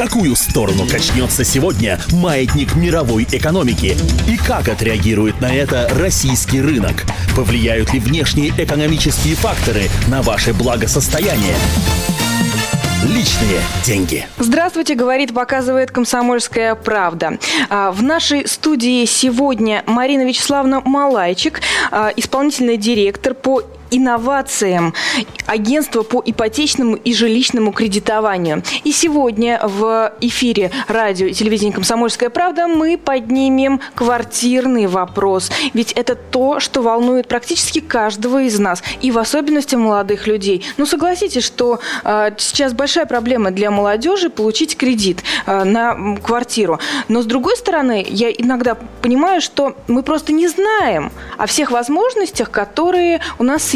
какую сторону качнется сегодня маятник мировой экономики? И как отреагирует на это российский рынок? Повлияют ли внешние экономические факторы на ваше благосостояние? Личные деньги. Здравствуйте, говорит, показывает комсомольская правда. А, в нашей студии сегодня Марина Вячеславовна Малайчик, а, исполнительный директор по инновациям агентства по ипотечному и жилищному кредитованию. И сегодня в эфире радио и телевидения «Комсомольская правда» мы поднимем квартирный вопрос. Ведь это то, что волнует практически каждого из нас, и в особенности молодых людей. Ну, согласитесь, что э, сейчас большая проблема для молодежи получить кредит э, на квартиру. Но, с другой стороны, я иногда понимаю, что мы просто не знаем о всех возможностях, которые у нас.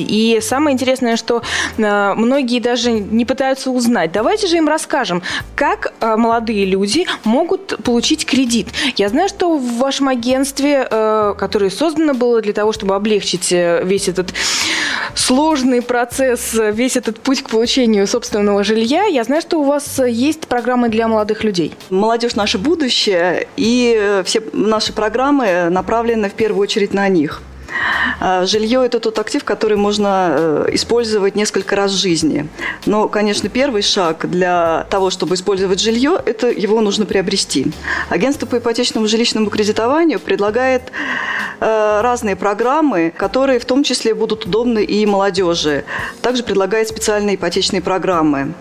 И самое интересное, что э, многие даже не пытаются узнать. Давайте же им расскажем, как э, молодые люди могут получить кредит. Я знаю, что в вашем агентстве, э, которое создано было для того, чтобы облегчить весь этот сложный процесс, весь этот путь к получению собственного жилья, я знаю, что у вас есть программы для молодых людей. Молодежь – наше будущее, и все наши программы направлены в первую очередь на них. А, жилье – это тот актив, который можно э, использовать несколько раз в жизни. Но, конечно, первый шаг для того, чтобы использовать жилье, это его нужно приобрести. Агентство по ипотечному жилищному кредитованию предлагает э, разные программы, которые в том числе будут удобны и молодежи. Также предлагает специальные ипотечные программы.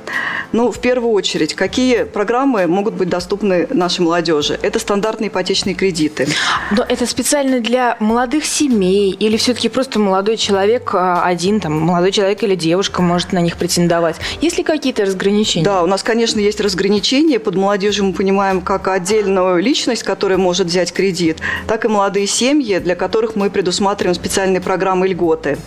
Ну, в первую очередь, какие программы могут быть доступны нашей молодежи? Это стандартные ипотечные кредиты. Но это специально для молодых семей или все-таки просто молодой человек а, один, там, молодой человек или девушка может на них претендовать? Есть ли какие-то разграничения? Да, у нас, конечно, есть разграничения. Под молодежью мы понимаем как отдельную личность, которая может взять кредит, так и молодые семьи, для которых мы предусматриваем специальные программы льготы.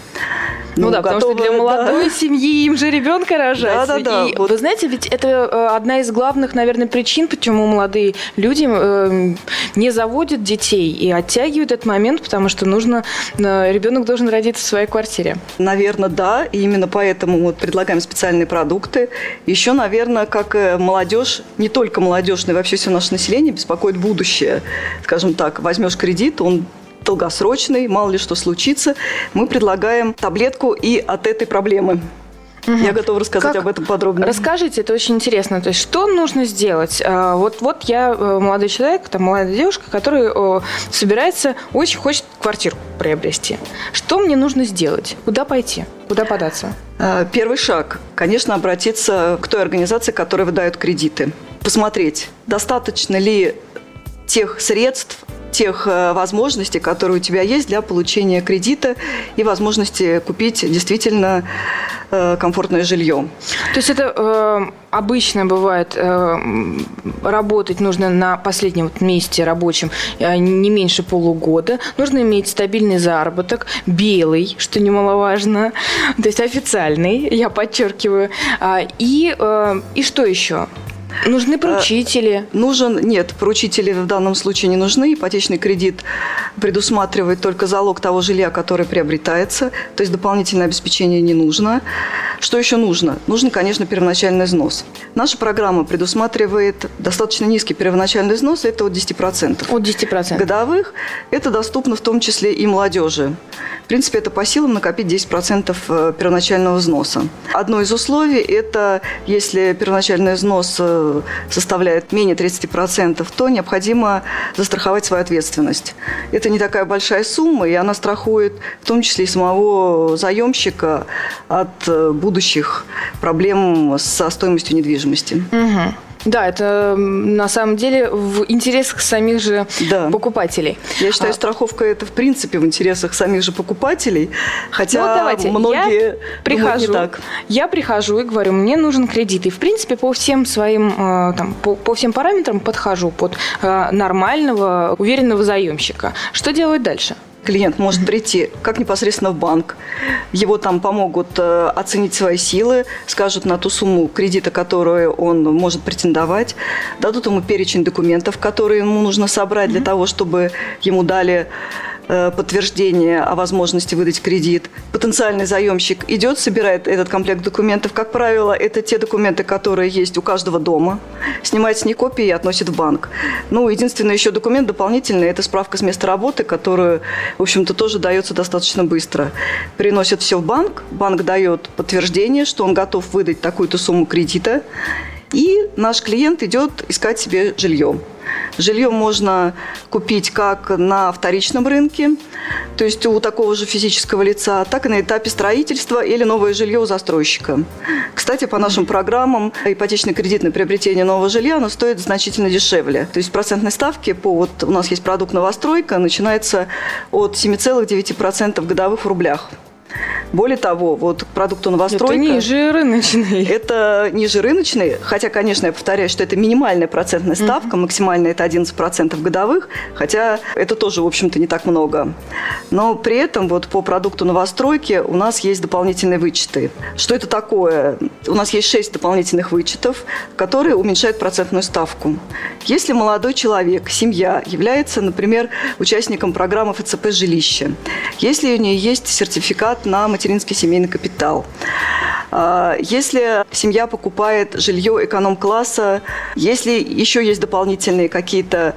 Ну, ну да, готовы, потому что для молодой да. семьи им же ребенка рожать. Да, да, да. И вот. вы знаете, ведь это э, одна из главных, наверное, причин, почему молодые люди э, не заводят детей и оттягивают этот момент, потому что нужно, э, ребенок должен родиться в своей квартире. Наверное, да. И именно поэтому вот предлагаем специальные продукты. Еще, наверное, как молодежь, не только молодежь, но и вообще все наше население беспокоит будущее. Скажем так, возьмешь кредит, он долгосрочный, мало ли что случится, мы предлагаем таблетку и от этой проблемы. Угу. Я готова рассказать как? об этом подробно. Расскажите, это очень интересно. То есть, что нужно сделать? А, вот, вот я э, молодой человек, там, молодая девушка, которая собирается, очень хочет квартиру приобрести. Что мне нужно сделать? Куда пойти? Куда податься? А, первый шаг, конечно, обратиться к той организации, которая выдает кредиты. Посмотреть, достаточно ли тех средств, тех э, возможностей, которые у тебя есть для получения кредита и возможности купить действительно э, комфортное жилье. То есть это э, обычно бывает э, работать нужно на последнем месте рабочем э, не меньше полугода. Нужно иметь стабильный заработок, белый, что немаловажно, то есть официальный, я подчеркиваю. А, и, э, и что еще? Нужны поручители? Э, нужен, нет, поручители в данном случае не нужны. Ипотечный кредит предусматривает только залог того жилья, которое приобретается, то есть дополнительное обеспечение не нужно. Что еще нужно? Нужен, конечно, первоначальный взнос. Наша программа предусматривает достаточно низкий первоначальный взнос, это от 10%. От 10%. Годовых. Это доступно в том числе и молодежи. В принципе, это по силам накопить 10% э, первоначального взноса. Одно из условий – это если первоначальный взнос э, составляет менее 30%, то необходимо застраховать свою ответственность. Это не такая большая сумма, и она страхует в том числе и самого заемщика от э, будущих проблем со стоимостью недвижимости. Угу. Да, это на самом деле в интересах самих же да. покупателей. Я считаю, а... страховка это в принципе в интересах самих же покупателей, хотя ну, вот давайте. многие я прихожу, так. Я прихожу и говорю, мне нужен кредит, и в принципе по всем своим э, там по, по всем параметрам подхожу под э, нормального уверенного заемщика. Что делать дальше? Клиент может прийти как непосредственно в банк, его там помогут э, оценить свои силы, скажут на ту сумму кредита, которую он может претендовать, дадут ему перечень документов, которые ему нужно собрать для того, чтобы ему дали подтверждение о возможности выдать кредит. Потенциальный заемщик идет, собирает этот комплект документов. Как правило, это те документы, которые есть у каждого дома. Снимает с них копии и относит в банк. Ну, единственный еще документ дополнительный – это справка с места работы, которую, в общем-то, тоже дается достаточно быстро. Приносят все в банк, банк дает подтверждение, что он готов выдать такую-то сумму кредита, и наш клиент идет искать себе жилье. Жилье можно купить как на вторичном рынке, то есть у такого же физического лица, так и на этапе строительства или новое жилье у застройщика. Кстати, по нашим программам ипотечное кредитное приобретение нового жилья, оно стоит значительно дешевле. То есть процентные ставки по, вот у нас есть продукт новостройка, начинается от 7,9% годовых в рублях. Более того, вот к продукту новостройка... Это ниже рыночный. Это ниже рыночный, хотя, конечно, я повторяю, что это минимальная процентная ставка, максимальная это 11% годовых, хотя это тоже, в общем-то, не так много. Но при этом вот по продукту новостройки у нас есть дополнительные вычеты. Что это такое? У нас есть 6 дополнительных вычетов, которые уменьшают процентную ставку. Если молодой человек, семья является, например, участником программы ФЦП «Жилище», если у нее есть сертификат на материнский семейный капитал. А, если семья покупает жилье эконом-класса, если еще есть дополнительные какие-то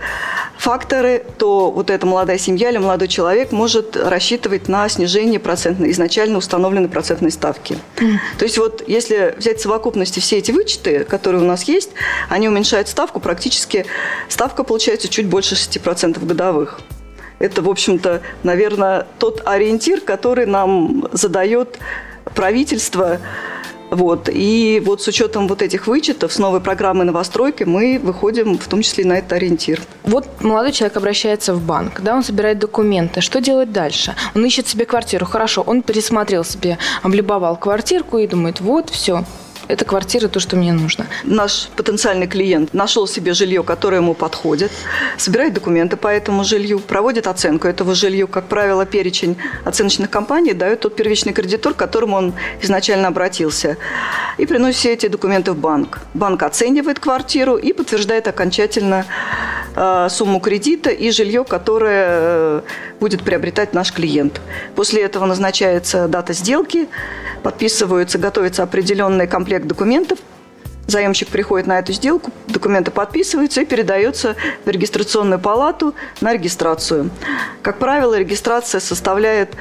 факторы, то вот эта молодая семья или молодой человек может рассчитывать на снижение процентной, изначально установленной процентной ставки. То есть вот если взять в совокупности все эти вычеты, которые у нас есть, они уменьшают ставку, практически ставка получается чуть больше 6% годовых. Это, в общем-то, наверное, тот ориентир, который нам задает правительство. Вот. И вот с учетом вот этих вычетов с новой программы новостройки мы выходим в том числе на этот ориентир. Вот молодой человек обращается в банк, да, он собирает документы. Что делать дальше? Он ищет себе квартиру. Хорошо, он пересмотрел себе, облюбовал квартирку и думает, вот, все, эта квартира то, что мне нужно. Наш потенциальный клиент нашел себе жилье, которое ему подходит, собирает документы по этому жилью, проводит оценку этого жилью. Как правило, перечень оценочных компаний дает тот первичный кредитор, к которому он изначально обратился. И приносит все эти документы в банк. Банк оценивает квартиру и подтверждает окончательно сумму кредита и жилье, которое э, будет приобретать наш клиент. После этого назначается дата сделки, подписываются, готовится определенный комплект документов, Заемщик приходит на эту сделку, документы подписываются и передаются в регистрационную палату на регистрацию. Как правило, регистрация составляет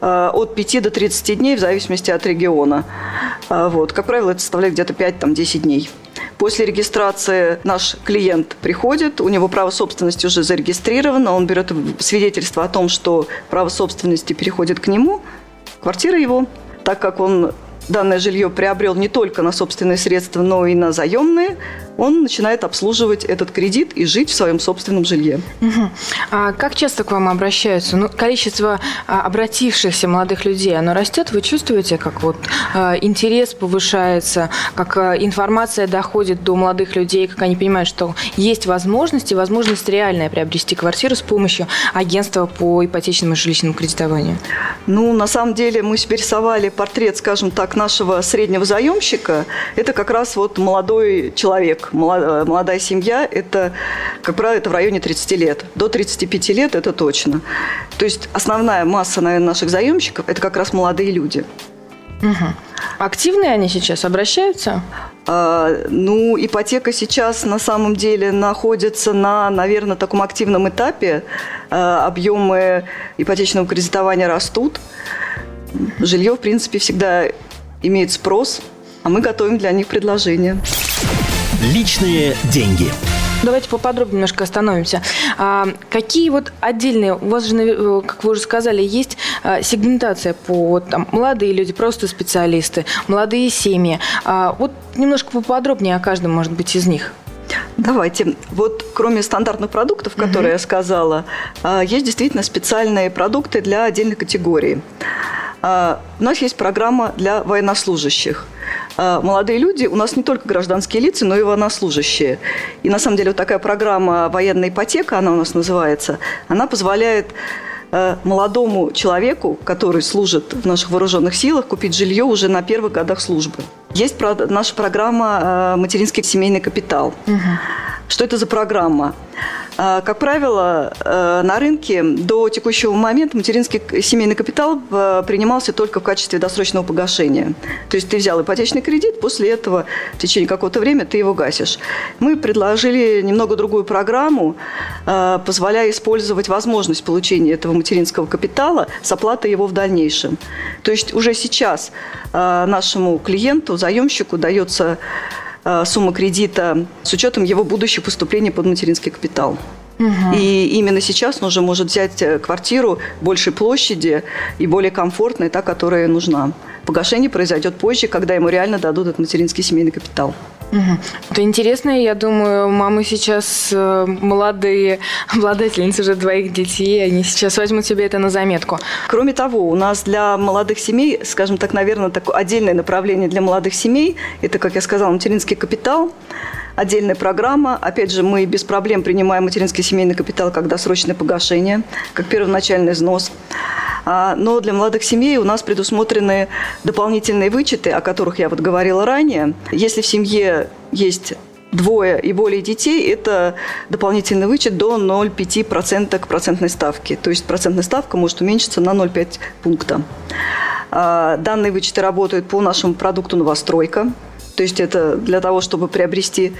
э, от 5 до 30 дней в зависимости от региона. Э, вот. Как правило, это составляет где-то 5-10 дней. После регистрации наш клиент приходит, у него право собственности уже зарегистрировано, он берет свидетельство о том, что право собственности переходит к нему, квартира его, так как он данное жилье приобрел не только на собственные средства, но и на заемные, он начинает обслуживать этот кредит и жить в своем собственном жилье. Угу. А как часто к вам обращаются? Ну, количество а, обратившихся молодых людей, оно растет? Вы чувствуете, как вот а, интерес повышается, как а, информация доходит до молодых людей, как они понимают, что есть возможность, и возможность реальная приобрести квартиру с помощью агентства по ипотечному и жилищному кредитованию? Ну, на самом деле мы себе рисовали портрет, скажем так, нашего среднего заемщика. Это как раз вот молодой человек, молодая семья, это, как правило, это в районе 30 лет. До 35 лет это точно. То есть основная масса, наверное, наших заемщиков – это как раз молодые люди. Угу. Активные они сейчас обращаются? А, ну, ипотека сейчас на самом деле находится на, наверное, таком активном этапе. А, объемы ипотечного кредитования растут. Жилье, в принципе, всегда имеет спрос, а мы готовим для них предложения. Личные деньги. Давайте поподробнее немножко остановимся. А, какие вот отдельные, у вас же, э, как вы уже сказали, есть а, сегментация по там, молодые люди, просто специалисты, молодые семьи. А, вот немножко поподробнее о каждом, может быть, из них. Давайте. Вот кроме стандартных продуктов, которые угу. я сказала, а, есть действительно специальные продукты для отдельных категорий. А, у нас есть программа для военнослужащих – а, молодые люди у нас не только гражданские лица, но и военнослужащие. И на самом деле вот такая программа «Военная ипотека», она у нас называется, она позволяет э, молодому человеку, который служит в наших вооруженных силах, купить жилье уже на первых годах службы. Есть наша программа «Материнский семейный капитал». Угу. Что это за программа? А, как правило, э, на рынке до текущего момента материнский семейный капитал э, принимался только в качестве досрочного погашения. То есть ты взял ипотечный кредит, после этого в течение какого-то времени ты его гасишь. Мы предложили немного другую программу, э, позволяя использовать возможность получения этого материнского капитала с оплатой его в дальнейшем. То есть уже сейчас нашему клиенту, заемщику дается сумма кредита с учетом его будущих поступлений под материнский капитал. Угу. И именно сейчас он уже может взять э, квартиру большей площади и более комфортной, та, которая нужна. Погашение произойдет позже, когда ему реально дадут этот материнский семейный капитал. Угу. Это интересно, я думаю, мамы сейчас э, молодые, обладательницы уже двоих детей, они сейчас возьмут себе это на заметку. Кроме того, у нас для молодых семей, скажем так, наверное, такое отдельное направление для молодых семей, это, как я сказала, материнский капитал, отдельная программа. Опять же, мы без проблем принимаем материнский семейный капитал как досрочное погашение, как первоначальный взнос. А, но для молодых семей у нас предусмотрены дополнительные вычеты, о которых я вот говорила ранее. Если в семье есть двое и более детей, это дополнительный вычет до 0,5% к процентной ставке. То есть процентная ставка может уменьшиться на 0,5 пункта. А, данные вычеты работают по нашему продукту «Новостройка». То есть это для того, чтобы приобрести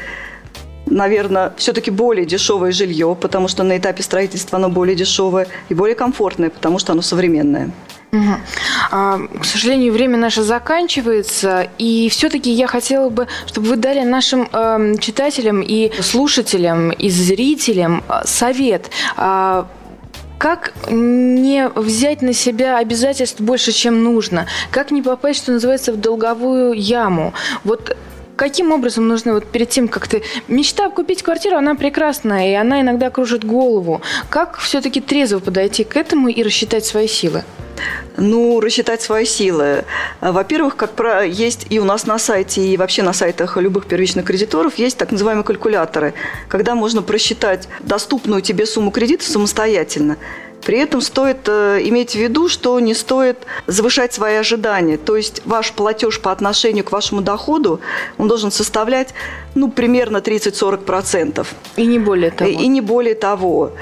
наверное, все-таки более дешевое жилье, потому что на этапе строительства оно более дешевое, и более комфортное, потому что оно современное. Угу. А, к сожалению, время наше заканчивается, и все-таки я хотела бы, чтобы вы дали нашим э, читателям и слушателям, и зрителям э, совет. Э, как не взять на себя обязательств больше, чем нужно? Как не попасть, что называется, в долговую яму? Вот каким образом нужно вот перед тем, как ты... Мечта купить квартиру, она прекрасная, и она иногда кружит голову. Как все-таки трезво подойти к этому и рассчитать свои силы? Ну, рассчитать свои силы. Во-первых, как про есть и у нас на сайте, и вообще на сайтах любых первичных кредиторов есть так называемые калькуляторы, когда можно просчитать доступную тебе сумму кредита самостоятельно. При этом стоит э, иметь в виду, что не стоит завышать свои ожидания. То есть ваш платеж по отношению к вашему доходу, он должен составлять ну, примерно 30-40%. И не более того. И, и не более того.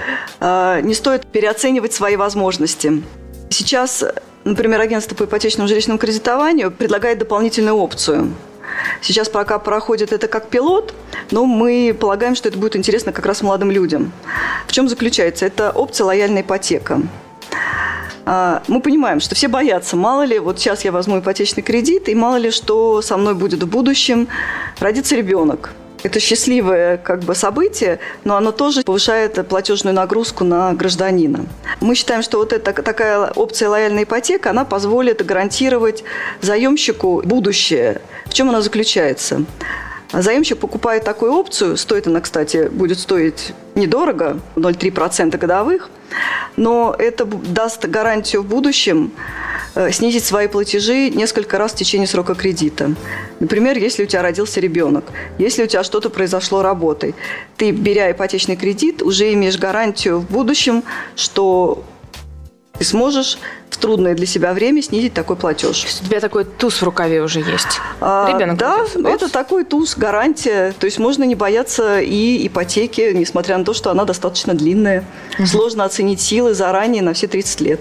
Э, не стоит переоценивать свои возможности. Сейчас, например, агентство по ипотечному жилищному кредитованию предлагает дополнительную опцию – Сейчас пока проходит это как пилот, но мы полагаем, что это будет интересно как раз молодым людям. В чем заключается? Это опция лояльная ипотека. А, мы понимаем, что все боятся, мало ли, вот сейчас я возьму ипотечный кредит, и мало ли, что со мной будет в будущем, родится ребенок. Это счастливое как бы событие, но оно тоже повышает платежную нагрузку на гражданина. Мы считаем, что вот эта такая опция лояльная ипотека, она позволит гарантировать заемщику будущее. В чем она заключается? Заемщик покупает такую опцию, стоит она, кстати, будет стоить недорого, 0,3% годовых, но это даст гарантию в будущем Э, снизить свои платежи несколько раз в течение срока кредита. Например, если у тебя родился ребенок, если у тебя что-то произошло работой, ты, беря ипотечный кредит, уже имеешь гарантию в будущем, что ты сможешь в трудное для себя время снизить такой платеж. То есть у тебя такой туз в рукаве уже есть? А, Ребенок да, будет. это такой туз, гарантия. То есть можно не бояться и ипотеки, несмотря на то, что она достаточно длинная. Угу. Сложно оценить силы заранее на все 30 лет.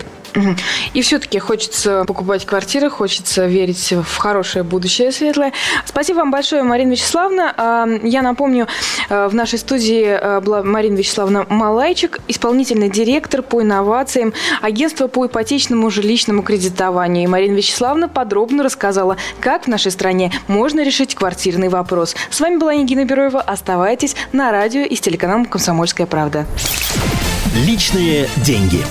И все-таки хочется покупать квартиры, хочется верить в хорошее будущее светлое. Спасибо вам большое, Марина Вячеславовна. А, я напомню, а, в нашей студии а, была Марина Вячеславовна Малайчик, исполнительный директор по инновациям агентства по ипотечному жилищному кредитованию. И Марина Вячеславовна подробно рассказала, как в нашей стране можно решить квартирный вопрос. С вами была Нигина Бероева. Оставайтесь на радио и с телеканалом «Комсомольская правда». Личные деньги.